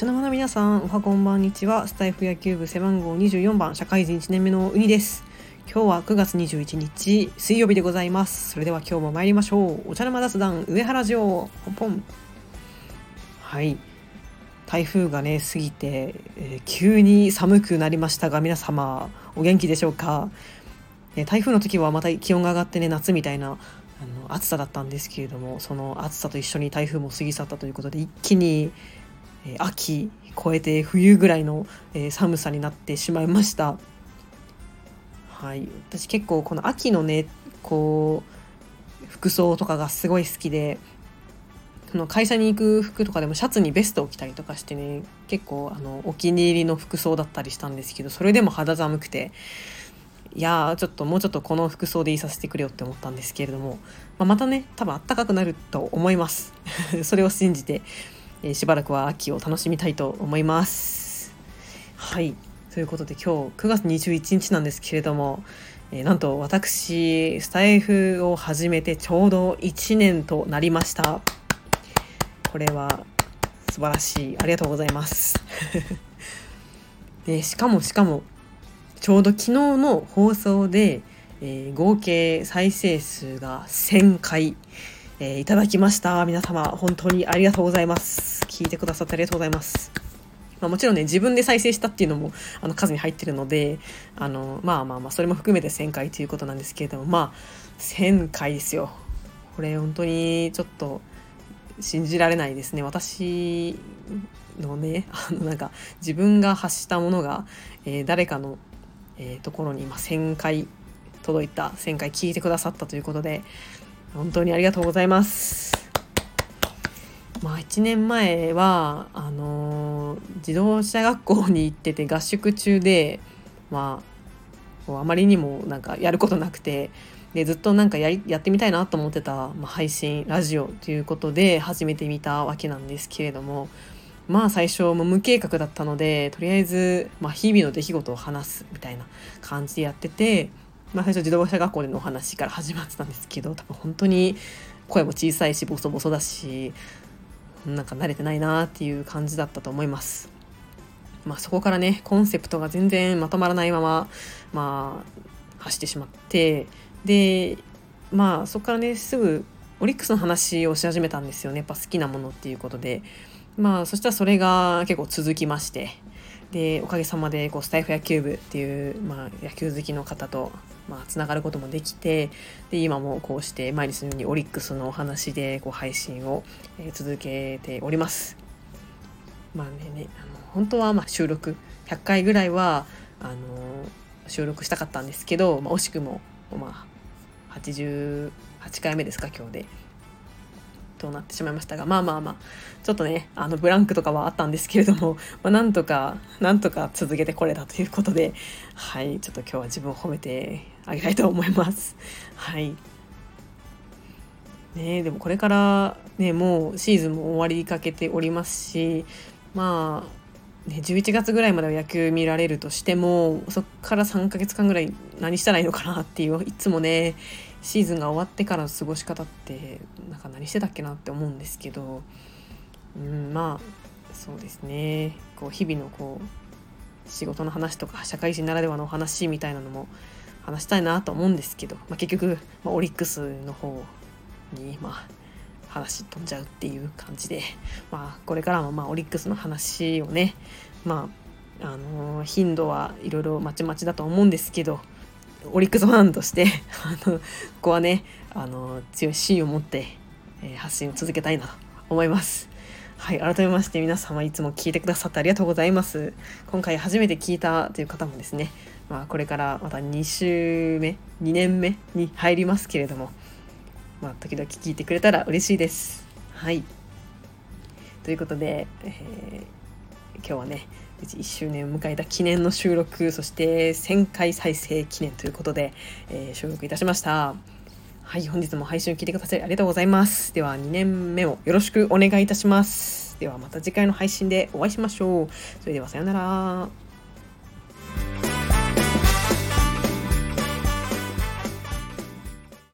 茶の間の皆さんおはこんばんにちは。スタイフ野球部背番号24番社会人1年目のウニです。今日は9月21日水曜日でございます。それでは今日も参りましょう。お茶の間雑談上原城ポンポン。はい。台風がね過ぎて、えー、急に寒くなりましたが皆様お元気でしょうか、えー、台風の時はまた気温が上がってね夏みたいなあの暑さだったんですけれどもその暑さと一緒に台風も過ぎ去ったということで一気に、秋超えて冬ぐらいの、寒さになってしまいました。はい、私結構この秋のねこう服装とかがすごい好きでその会社に行く服とかでもシャツにベストを着たりとかしてね結構あのお気に入りの服装だったりしたんですけどそれでも肌寒くていやちょっともうちょっとこの服装でいさせてくれよって思ったんですけれども、まあ、またね多分あったかくなると思います。それを信じて、えー、しばらくは秋を楽しみたいと思います。はい。ということで今日9月21日なんですけれども、えー、なんと私スタイフを始めてちょうど1年となりました。これは素晴らしい。ありがとうございます。で しかもしかもちょうど昨日の放送で、えー、合計再生数が1000回、えー、いただきました。皆様本当にありがとうございます。聞いてくださってありがとうございます。まあ、もちろんね自分で再生したっていうのもあの数に入ってるのであのまあまあまあそれも含めて1000回ということなんですけれどもまあ1000回ですよ。これ本当にちょっと信じられないですね。私のねあのなんか自分が発したものが、えー、誰かの、えー、ところに、まあ、1,000回届いた1,000回聞いてくださったということで本当にありがとうございます。まあ、1年前はあのー、自動車学校に行ってて合宿中でまああまりにもなんかやることなくてでずっとなんかややってみたいなと思ってた、まあ、配信ラジオということで始めてみたわけなんですけれどもまあ最初も無計画だったのでとりあえず、まあ、日々の出来事を話すみたいな感じでやってて、まあ、最初自動車学校でのお話から始まってたんですけど多分本当に声も小さいしボソボソだしなんか慣れてないなっていう感じだったと思います。まあ、そこからねコンセプトが全然まとまらないまま、まあ、走ってしまってでまあそこからねすぐオリックスの話をし始めたんですよね。やっぱ好きなものっていうことで。まあそしたらそれが結構続きまして。でおかげさまでこうスタイフ野球部っていう、まあ、野球好きの方とまあ、つながることもできてで今もこうして毎日のようにオリックスのお話でこう配信を、え続けております。まあねあの本当はま収録100回ぐらいはあの収録したかったんですけど、まあ、惜しくもまあ88回目ですか今日で。となってしまいましたがまあまあまあちょっとねあのブランクとかはあったんですけれども、まあ、なんとかなんとか続けてこれたということではいちょっと今日は自分を褒めてあげたいと思います。はいね、でもこれからねもうシーズンも終わりかけておりますしまあね、11月ぐらいまでは野球見られるとしてもそっから3ヶ月間ぐらい何したらいいのかなっていういつもねシーズンが終わってからの過ごし方ってなんか何してたっけなって思うんですけど、うん、まあそうですね。こう日々のこう仕事の話とか社会人ならではのお話みたいなのも話したいなと思うんですけど、まあ、結局、まあ、オリックスの方にまあ話飛んじゃうっていう感じで、まあ、これからもまあオリックスの話をね、まあ、あの頻度はいろいろまちまちだと思うんですけどオリックスファンとしてあのここはねあの強い芯を持って、え、発信を続けたいなと思います。はい、改めまして皆様いつも聞いてくださってありがとうございます。今回初めて聞いたという方もですね、まあ、これからまた2週目、2年目に入りますけれども、まあ、時々聞いてくれたら嬉しいです。はい。ということで、えー、今日はね、1周年を迎えた記念の収録、そして1000回再生記念ということで、えー、収録いたしました。はい、本日も配信を聞いてくださりありがとうございます。では、2年目もよろしくお願いいたします。では、また次回の配信でお会いしましょう。それでは、さようなら。